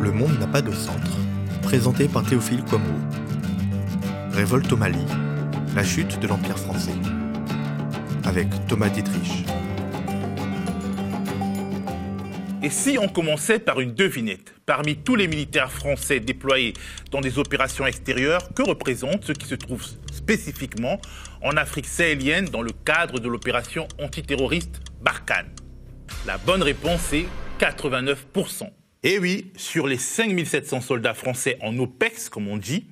Le monde n'a pas de centre, présenté par Théophile Kouamouo. Révolte au Mali, la chute de l'Empire français, avec Thomas Dietrich. Et si on commençait par une devinette? Parmi tous les militaires français déployés dans des opérations extérieures, que représente ce qui se trouve spécifiquement en Afrique sahélienne dans le cadre de l'opération antiterroriste Barkhane? La bonne réponse est 89%. Et oui, sur les 5700 soldats français en OPEX, comme on dit,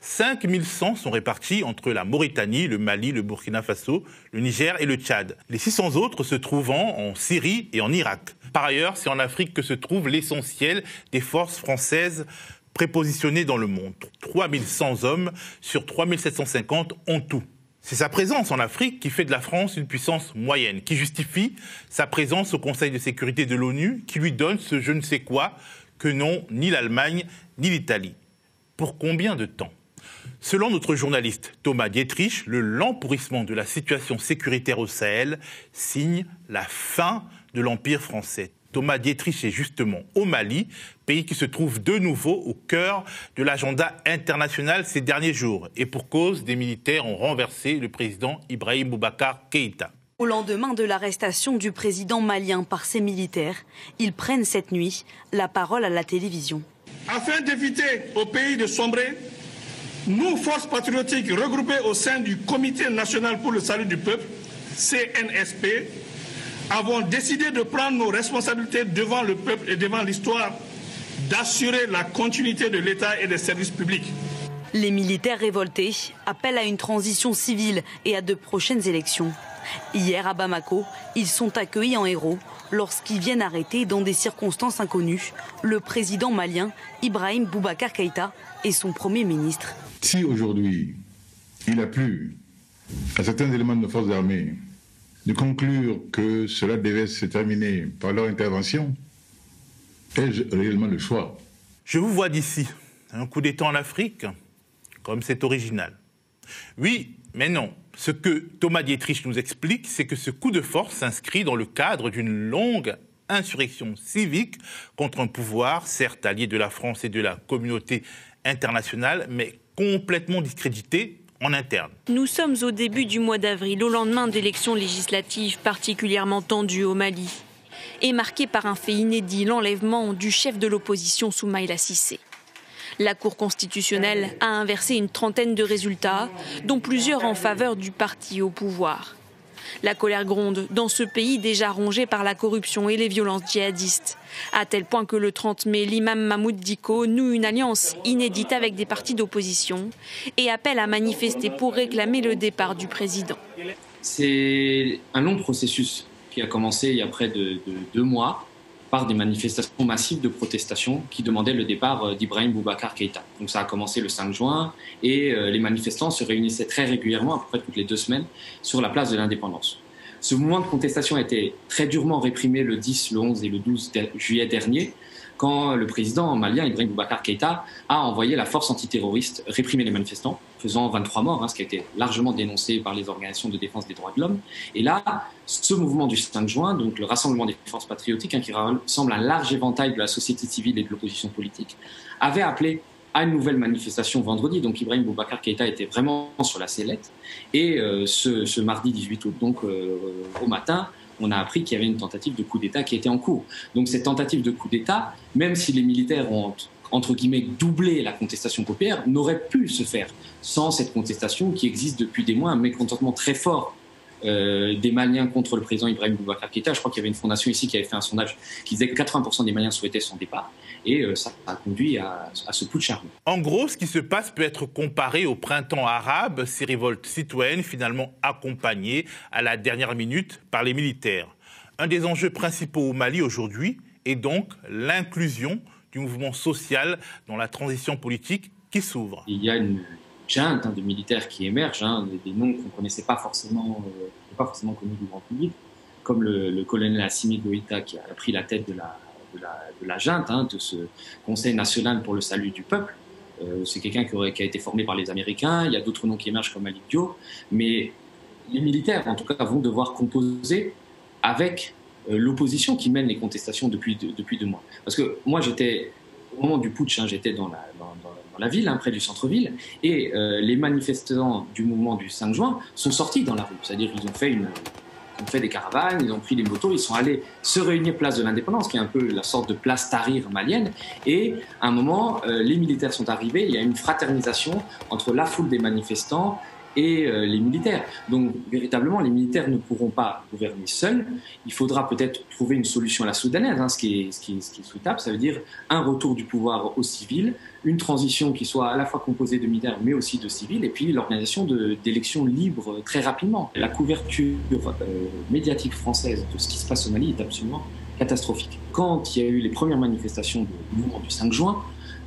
5100 sont répartis entre la Mauritanie, le Mali, le Burkina Faso, le Niger et le Tchad. Les 600 autres se trouvant en Syrie et en Irak. Par ailleurs, c'est en Afrique que se trouve l'essentiel des forces françaises prépositionnées dans le monde. 3100 hommes sur 3750 en tout. C'est sa présence en Afrique qui fait de la France une puissance moyenne, qui justifie sa présence au Conseil de sécurité de l'ONU, qui lui donne ce je ne sais quoi que n'ont ni l'Allemagne ni l'Italie. Pour combien de temps? Selon notre journaliste Thomas Dietrich, le lent pourrissement de la situation sécuritaire au Sahel signe la fin de l'Empire français. Thomas Dietrich est justement au Mali, pays qui se trouve de nouveau au cœur de l'agenda international ces derniers jours. Et pour cause, des militaires ont renversé le président Ibrahim Boubacar Keïta. Au lendemain de l'arrestation du président malien par ses militaires, ils prennent cette nuit la parole à la télévision. Afin d'éviter au pays de sombrer, nous, forces patriotiques regroupées au sein du Comité national pour le salut du peuple, CNSP, avons décidé de prendre nos responsabilités devant le peuple et devant l'histoire, d'assurer la continuité de l'État et des services publics. Les militaires révoltés appellent à une transition civile et à de prochaines élections. Hier à Bamako, ils sont accueillis en héros lorsqu'ils viennent arrêter dans des circonstances inconnues le président malien Ibrahim Boubacar Keïta et son premier ministre. Si aujourd'hui il a plu à certains éléments de nos forces armées de conclure que cela devait se terminer par leur intervention, ai-je réellement le choix? Je vous vois d'ici. Un coup d'État en Afrique, comme c'est original. Oui, mais non. Ce que Thomas Dietrich nous explique, c'est que ce coup de force s'inscrit dans le cadre d'une longue insurrection civique contre un pouvoir, certes allié de la France et de la communauté internationale, mais complètement discrédité Nous sommes au début du mois d'avril, au lendemain d'élections législatives particulièrement tendues au Mali, et marquées par un fait inédit, l'enlèvement du chef de l'opposition Soumaïla Sissé. La Cour constitutionnelle a inversé une trentaine de résultats, dont plusieurs en faveur du parti au pouvoir. La colère gronde dans ce pays déjà rongé par la corruption et les violences djihadistes, à tel point que le 30 mai, l'imam Mahmoud Diko noue une alliance inédite avec des partis d'opposition et appelle à manifester pour réclamer le départ du président. C'est un long processus qui a commencé il y a près de, deux mois par des manifestations massives de protestation qui demandaient le départ euh, d'Ibrahim Boubacar Keïta. Donc ça a commencé le 5 juin et euh, les manifestants se réunissaient très régulièrement, à peu près toutes les deux semaines, sur la place de l'indépendance. Ce mouvement de contestation a été très durement réprimé le 10, le 11 et le 12 juillet dernier, quand le président malien Ibrahim Boubacar Keïta a envoyé la force antiterroriste réprimer les manifestants, faisant 23 morts, hein, ce qui a été largement dénoncé par les organisations de défense des droits de l'homme. Et là, ce mouvement du 5 juin, donc le rassemblement des forces patriotiques, hein, qui ressemble à un large éventail de la société civile et de l'opposition politique, avait appelé à une nouvelle manifestation vendredi. Donc Ibrahim Boubacar Keïta était vraiment sur la sellette. Et euh, ce, mardi 18 août, donc euh, au matin, on a appris qu'il y avait une tentative de coup d'État qui était en cours. Donc cette tentative de coup d'État, même si les militaires ont entre guillemets doublé la contestation populaire, n'aurait pu se faire sans cette contestation qui existe depuis des mois, un mécontentement très fort euh, des Maliens contre le président Ibrahim Boubacar Keïta. Je crois qu'il y avait une fondation ici qui avait fait un sondage qui disait que 80% des Maliens souhaitaient son départ. Et euh, ça a conduit à, ce coup de charbon. En gros, ce qui se passe peut être comparé au printemps arabe, ces révoltes citoyennes finalement accompagnées à la dernière minute par les militaires. Un des enjeux principaux au Mali aujourd'hui est donc l'inclusion du mouvement social dans la transition politique qui s'ouvre. Il y a une junte hein, de militaires qui émergent, hein, des, noms qu'on ne connaissait pas forcément, euh, pas forcément connus du grand public, comme le, colonel Assimi Goïta qui a pris la tête de la, junte, hein, de ce Conseil national pour le salut du peuple. Euh, c'est quelqu'un qui, a été formé par les Américains, il y a d'autres noms qui émergent comme Malik Dio, mais les militaires, en tout cas, vont devoir composer avec l'opposition qui mène les contestations depuis, depuis deux mois. Parce que moi, j'étais au moment du putsch, hein, j'étais dans la, la ville, hein, près du centre-ville, et euh, les manifestants du mouvement du 5 juin sont sortis dans la rue. C'est-à-dire qu'ils ont fait ont fait des caravanes, ils ont pris des motos, ils sont allés se réunir place de l'Indépendance, qui est un peu la sorte de place Tahrir malienne. Et à un moment, euh, les militaires sont arrivés, il y a une fraternisation entre la foule des manifestants et euh, les militaires. Donc véritablement, les militaires ne pourront pas gouverner seuls. Il faudra peut-être trouver une solution à la soudanaise, hein, ce, qui est, ce, qui est, ce, qui est, souhaitable. Ça veut dire un retour du pouvoir aux civils, une transition qui soit à la fois composée de militaires mais aussi de civils, et puis l'organisation d'élections libres très rapidement. La couverture euh, médiatique française de ce qui se passe au Mali est absolument catastrophique. Quand il y a eu les premières manifestations du mouvement du 5 juin,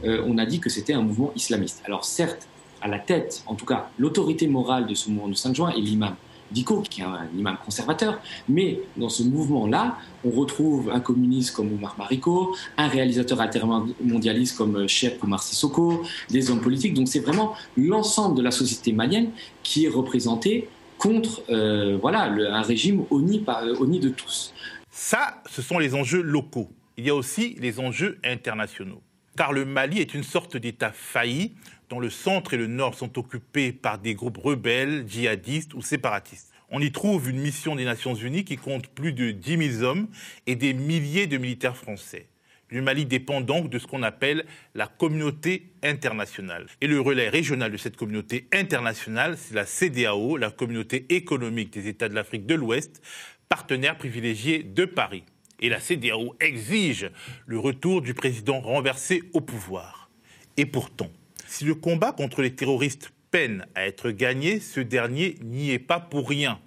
euh, on a dit que c'était un mouvement islamiste. Alors certes, à la tête, en tout cas l'autorité morale de ce mouvement du 5 juin est l'imam Diko, qui est un imam conservateur. Mais dans ce mouvement-là, on retrouve un communiste comme Omar Mariko, un réalisateur altermondialiste comme Cheikh Omar Sissoko, des hommes politiques. Donc c'est vraiment l'ensemble de la société malienne qui est représenté contre euh, voilà, un régime honni, par, honni de tous. Ça, ce sont les enjeux locaux. Il y a aussi les enjeux internationaux. Car le Mali est une sorte d'État failli dont le centre et le nord sont occupés par des groupes rebelles, djihadistes ou séparatistes. On y trouve une mission des Nations Unies qui compte plus de 10 000 hommes et des milliers de militaires français. Le Mali dépend donc de ce qu'on appelle la communauté internationale. Et le relais régional de cette communauté internationale, c'est la CDAO, la communauté économique des États de l'Afrique de l'Ouest, partenaire privilégié de Paris. Et la CDAO exige le retour du président renversé au pouvoir. Et pourtant, si le combat contre les terroristes peine à être gagné, ce dernier n'y est pas pour rien.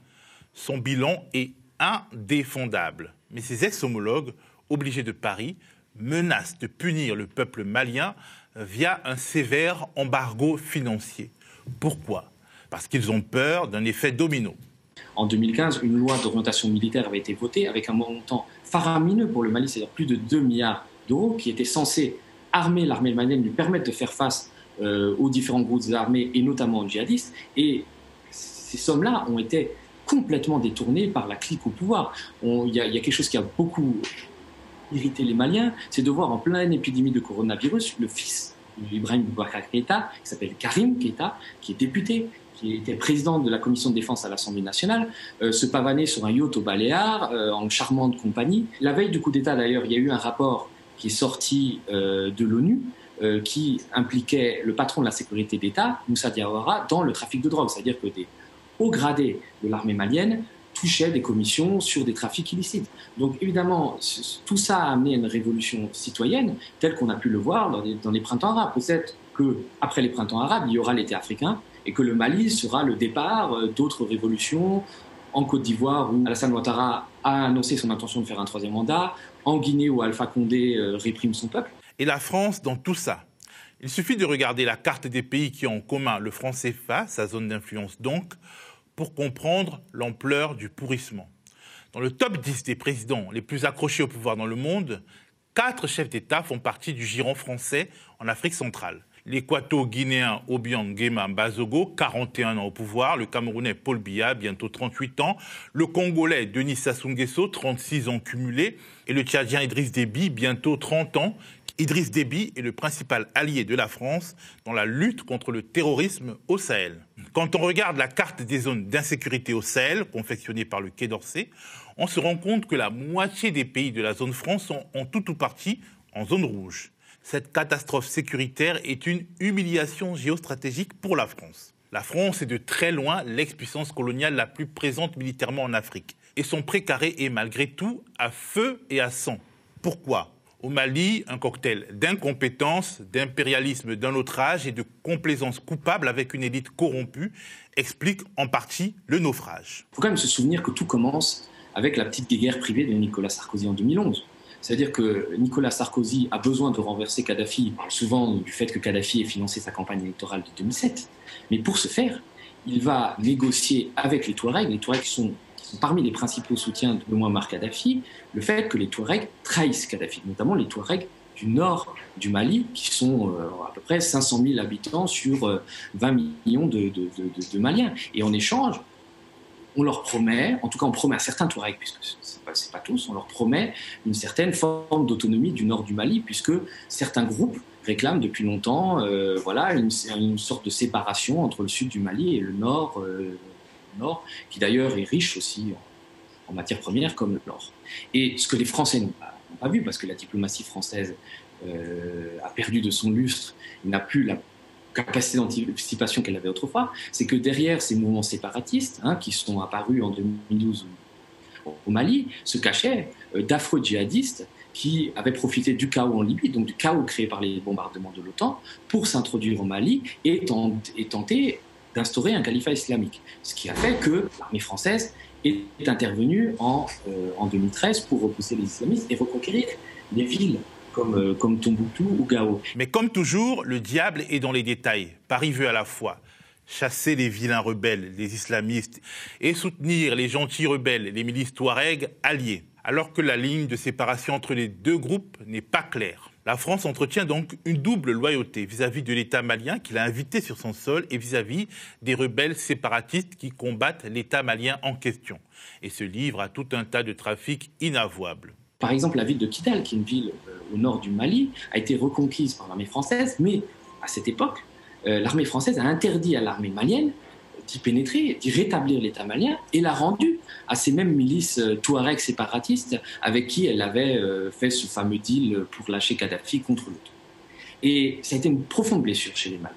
Son bilan est indéfendable. Mais ses ex-homologues, obligés de Paris, menacent de punir le peuple malien via un sévère embargo financier. Pourquoi? Parce qu'ils ont peur d'un effet domino. En 2015, une loi d'orientation militaire avait été votée avec un montant faramineux pour le Mali, c'est-à-dire plus de 2 milliards d'euros, qui était censé armer l'armée malienne, lui permettre de faire face euh, aux différents groupes armés et notamment aux djihadistes. Et ces sommes-là ont été complètement détournées par la clique au pouvoir. Il y, a quelque chose qui a beaucoup irrité les Maliens, c'est de voir en pleine épidémie de coronavirus le fils d'Ibrahim Boubacar Keïta, qui s'appelle Karim Keïta, qui est député, qui était président de la commission de défense à l'Assemblée nationale, euh, se pavaner sur un yacht au Baléares, euh, en charmante compagnie. La veille du coup d'État, d'ailleurs, il y a eu un rapport qui est sorti de l'ONU euh, qui impliquait le patron de la sécurité d'État, Moussa Diawara, dans le trafic de drogue. C'est-à-dire que des hauts gradés de l'armée malienne touchaient des commissions sur des trafics illicites. Donc évidemment, tout ça a amené à une révolution citoyenne, telle qu'on a pu le voir dans les, dans les printemps arabes. Peut-être qu'après les printemps arabes, il y aura l'été africain et que le Mali sera le départ euh, d'autres révolutions en Côte d'Ivoire où Alassane Ouattara a annoncé son intention de faire un troisième mandat, en Guinée où Alpha Condé euh, réprime son peuple et la France dans tout ça. Il suffit de regarder la carte des pays qui ont en commun le franc CFA, sa zone d'influence donc, pour comprendre l'ampleur du pourrissement. Dans le top 10 des présidents les plus accrochés au pouvoir dans le monde, quatre chefs d'État font partie du giron français en Afrique centrale. L'équato-guinéen Obiang Nguema Bazogo, 41 ans au pouvoir, le Camerounais Paul Biya, bientôt 38 ans, le Congolais Denis Sassou Nguesso, 36 ans cumulés, et le Tchadien Idriss Déby, bientôt 30 ans, Idriss Déby est le principal allié de la France dans la lutte contre le terrorisme au Sahel. Quand on regarde la carte des zones d'insécurité au Sahel, confectionnée par le Quai d'Orsay, on se rend compte que la moitié des pays de la zone France sont en tout ou partie en zone rouge. Cette catastrophe sécuritaire est une humiliation géostratégique pour la France. La France est de très loin l'ex-puissance coloniale la plus présente militairement en Afrique. Et son précaré est malgré tout à feu et à sang. Pourquoi? Au Mali, un cocktail d'incompétence, d'impérialisme d'un autre âge et de complaisance coupable avec une élite corrompue explique en partie le naufrage. Il faut quand même se souvenir que tout commence avec la petite guerre privée de Nicolas Sarkozy en 2011. C'est-à-dire que Nicolas Sarkozy a besoin de renverser Kadhafi. Souvent du fait que Kadhafi ait financé sa campagne électorale de 2007. Mais pour ce faire, il va négocier avec les Touaregs. Les Touaregs sont parmi les principaux soutiens de Muammar Kadhafi, le fait que les Touaregs trahissent Kadhafi, notamment les Touaregs du nord du Mali, qui sont euh, à peu près 500 000 habitants sur 20 euh, millions de, Maliens. Et en échange, on leur promet, en tout cas on promet à certains Touaregs, puisque ce n'est pas, tous, on leur promet une certaine forme d'autonomie du nord du Mali, puisque certains groupes réclament depuis longtemps euh, voilà, une, sorte de séparation entre le sud du Mali et le nord, euh, qui d'ailleurs est riche aussi en, matières premières comme le nord. Et ce que les Français n'ont pas, vu, parce que la diplomatie française euh, a perdu de son lustre, n'a plus la capacité d'anticipation qu'elle avait autrefois, c'est que derrière ces mouvements séparatistes, hein, qui sont apparus en 2012 au Mali, se cachaient euh, d'affreux djihadistes qui avaient profité du chaos en Libye, donc du chaos créé par les bombardements de l'OTAN, pour s'introduire au Mali et, tenter d'instaurer un califat islamique. Ce qui a fait que l'armée française est intervenue en, euh, en 2013 pour repousser les islamistes et reconquérir les villes comme, euh, comme ou Gao. Mais comme toujours, le diable est dans les détails. Paris veut à la fois chasser les vilains rebelles, les islamistes, et soutenir les gentils rebelles, les milices touaregs alliés, alors que la ligne de séparation entre les deux groupes n'est pas claire. La France entretient donc une double loyauté vis-à-vis de l'État malien qu'il a invité sur son sol et vis-à-vis des rebelles séparatistes qui combattent l'État malien en question et se livrent à tout un tas de trafics inavouables. Par exemple, la ville de Kidal, qui est une ville euh, au nord du Mali, a été reconquise par l'armée française, mais à cette époque, euh, l'armée française a interdit à l'armée malienne d'y pénétrer, d'y rétablir l'État malien, et l'a rendu à ces mêmes milices euh, touaregs séparatistes avec qui elle avait fait ce fameux deal pour lâcher Kadhafi contre l'autre. Et ça a été une profonde blessure chez les Maliens.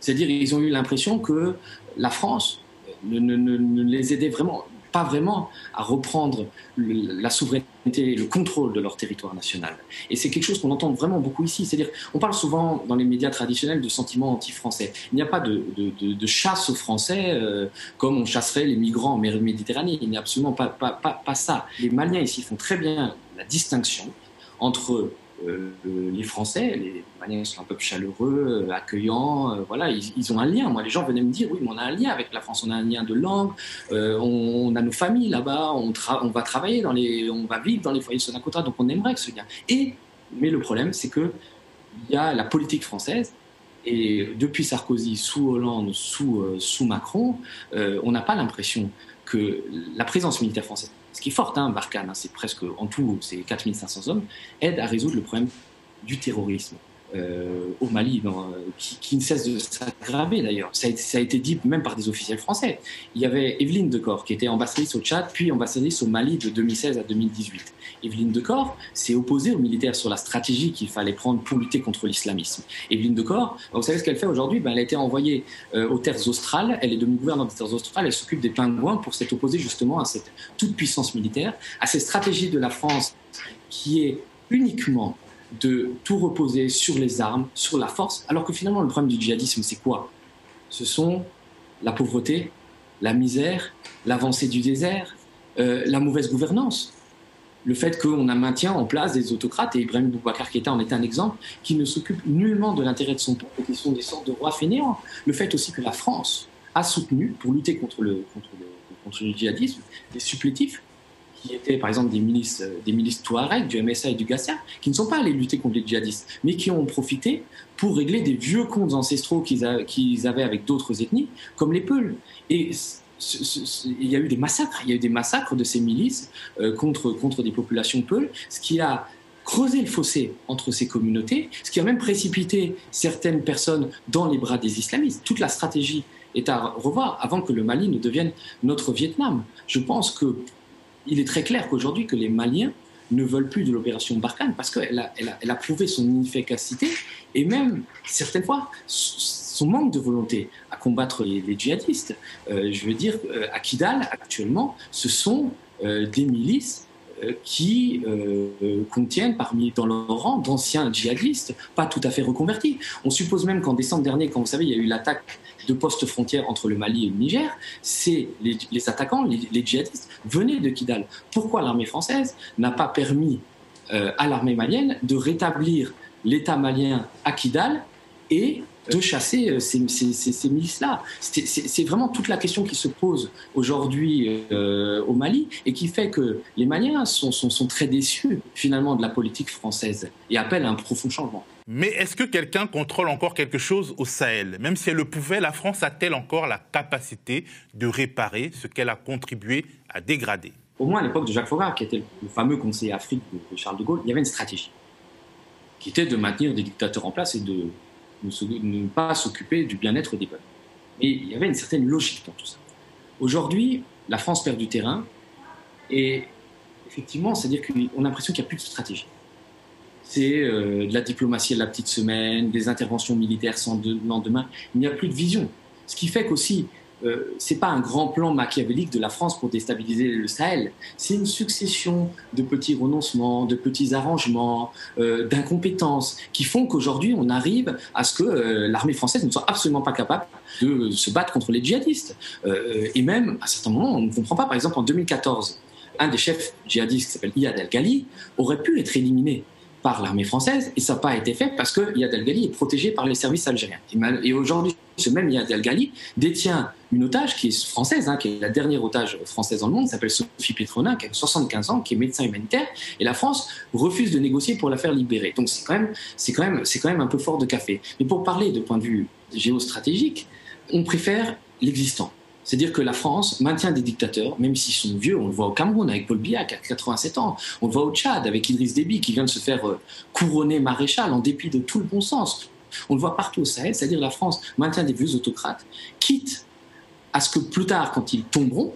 C'est-à-dire ils ont eu l'impression que la France ne, les aidait vraiment pas vraiment à reprendre la souveraineté et le contrôle de leur territoire national. Et c'est quelque chose qu'on entend vraiment beaucoup ici. C'est-à-dire, on parle souvent dans les médias traditionnels de sentiments anti-français. Il n'y a pas de, de, chasse aux Français euh, comme on chasserait les migrants en mer Méditerranée. Il n'y a absolument pas, pas, pas, pas ça. Les Maliens ici font très bien la distinction entre euh, les Français, les Maliens sont un peuple chaleureux, euh, accueillant, euh, voilà, ils, ont un lien. Moi, les gens venaient me dire, oui, mais on a un lien avec la France, on a un lien de langue, on, a nos familles là-bas, on, va travailler dans les, on va vivre dans les foyers de Sonacota, donc on aimerait que ce lien. Et, mais le problème, c'est que il y a la politique française. Et depuis Sarkozy, sous Hollande, sous, sous Macron, on n'a pas l'impression que la présence militaire française ce qui est fort, hein, Barkhane, hein, c'est presque en tout, c'est 4500 hommes, aide à résoudre le problème du terrorisme. Euh, au Mali, euh, qui, ne cesse de s'aggraver d'ailleurs. Ça, a été dit même par des officiels français. Il y avait Evelyne Decor, qui était ambassadrice au Tchad, puis ambassadrice au Mali de 2016 à 2018. Evelyne Decor s'est opposée aux militaires sur la stratégie qu'il fallait prendre pour lutter contre l'islamisme. Evelyne Decor, vous savez ce qu'elle fait aujourd'hui? Ben, Elle a été envoyée euh, aux terres australes, elle est devenue gouvernante des terres australes, elle s'occupe des pingouins pour s'être opposée justement à cette toute puissance militaire, à cette stratégie de la France qui est uniquement de tout reposer sur les armes, sur la force, alors que finalement le problème du djihadisme, c'est quoi? Ce sont la pauvreté, la misère, l'avancée du désert, euh, la mauvaise gouvernance. Le fait qu'on a maintient en place des autocrates, et Ibrahim Boubacar Keïta en est un exemple, qui ne s'occupe nullement de l'intérêt de son peuple, qui sont des sortes de rois fainéants. Le fait aussi que la France a soutenu, pour lutter contre le, contre le, contre le djihadisme, des supplétifs qui étaient par exemple des milices, euh, des milices Touareg, du MSA et du Gassia, qui ne sont pas allés lutter contre les djihadistes, mais qui ont profité pour régler des vieux comptes ancestraux qu'ils avaient avec d'autres ethnies, comme les Peuls. Et il y a eu des massacres, il y a eu des massacres de ces milices euh, contre, contre des populations Peuls, ce qui a creusé le fossé entre ces communautés, ce qui a même précipité certaines personnes dans les bras des islamistes. Toute la stratégie est à revoir avant que le Mali ne devienne notre Vietnam. Je pense que il est très clair qu'aujourd'hui que les Maliens ne veulent plus de l'opération Barkhane parce qu'elle a, prouvé son inefficacité et même certaines fois son manque de volonté à combattre les, djihadistes. Euh, je veux dire, euh, à Kidal actuellement, ce sont euh, des milices qui contiennent parmi dans leur rang d'anciens djihadistes, pas tout à fait reconvertis. On suppose même qu'en décembre dernier, quand vous savez, il y a eu l'attaque de postes frontières entre le Mali et le Niger, c'est les, attaquants, les, djihadistes, venaient de Kidal. Pourquoi l'armée française n'a pas permis euh, à l'armée malienne de rétablir l'État malien à Kidal et de chasser euh, ces, milices-là. C'est vraiment toute la question qui se pose aujourd'hui euh, au Mali et qui fait que les Maliens sont, sont, très déçus finalement de la politique française et appellent à un profond changement. Mais est-ce que quelqu'un contrôle encore quelque chose au Sahel? Même si elle le pouvait, la France a-t-elle encore la capacité de réparer ce qu'elle a contribué à dégrader? Au moins à l'époque de Jacques Forat, qui était le fameux conseiller Afrique de Charles de Gaulle, il y avait une stratégie qui était de maintenir des dictateurs en place et de ne, pas s'occuper du bien-être des peuples. Mais il y avait une certaine logique dans tout ça. Aujourd'hui, la France perd du terrain et effectivement, c'est-à-dire qu'on a l'impression qu'il n'y a plus de stratégie. C'est euh, de la diplomatie à la petite semaine, des interventions militaires sans lendemain. Il n'y a plus de vision. Ce qui fait qu'aussi, euh, c'est pas un grand plan machiavélique de la France pour déstabiliser le Sahel. C'est une succession de petits renoncements, de petits arrangements, euh, d'incompétences qui font qu'aujourd'hui on arrive à ce que euh, l'armée française ne soit absolument pas capable de se battre contre les djihadistes. et même à certains moments, on ne comprend pas. Par exemple, en 2014, un des chefs djihadistes qui s'appelle Iyad El-Ghali aurait pu être éliminé par l'armée française et ça n'a pas été fait parce que Iyad El-Ghali est protégé par les services algériens. Et, aujourd'hui, ce même Iyad El-Ghali détient une otage qui est française, hein, qui est la dernière otage française dans le monde, s'appelle Sophie Petronin, qui a 75 ans, qui est médecin humanitaire, et la France refuse de négocier pour la faire libérer. Donc c'est quand même, c'est quand même, quand même un peu fort de café. Mais pour parler de point de vue géostratégique, on préfère l'existant. C'est-à-dire que la France maintient des dictateurs, même s'ils sont vieux. On le voit au Cameroun avec Paul Biya, qui a 87 ans. On le voit au Tchad avec Idriss Déby, qui vient de se faire euh, couronner maréchal en dépit de tout le bon sens. On le voit partout au Sahel, c'est-à-dire la France maintient des vieux autocrates, quitte à ce que plus tard, quand ils tomberont,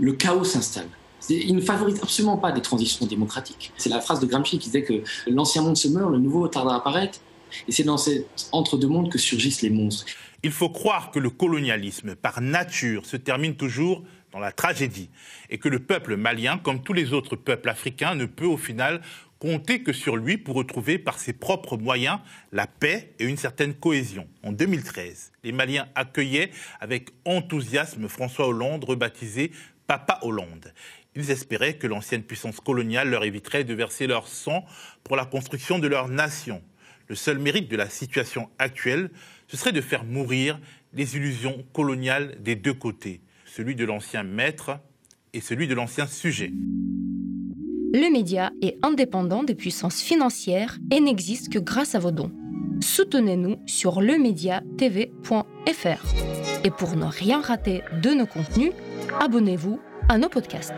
le chaos s'installe. Ils ne favorisent absolument pas des transitions démocratiques. C'est la phrase de Gramsci qui disait que l'ancien monde se meurt, le nouveau tarde à apparaître. Et c'est dans cet entre-deux mondes que surgissent les monstres. Il faut croire que le colonialisme, par nature, se termine toujours dans la tragédie, et que le peuple malien, comme tous les autres peuples africains, ne peut au final compter que sur lui pour retrouver par ses propres moyens la paix et une certaine cohésion. En 2013, les Maliens accueillaient avec enthousiasme François Hollande, rebaptisé Papa Hollande. Ils espéraient que l'ancienne puissance coloniale leur éviterait de verser leur sang pour la construction de leur nation. Le seul mérite de la situation actuelle, ce serait de faire mourir les illusions coloniales des deux côtés, celui de l'ancien maître et celui de l'ancien sujet. Le média est indépendant des puissances financières et n'existe que grâce à vos dons. Soutenez-nous sur lemediatv.fr. Et pour ne rien rater de nos contenus, abonnez-vous à nos podcasts.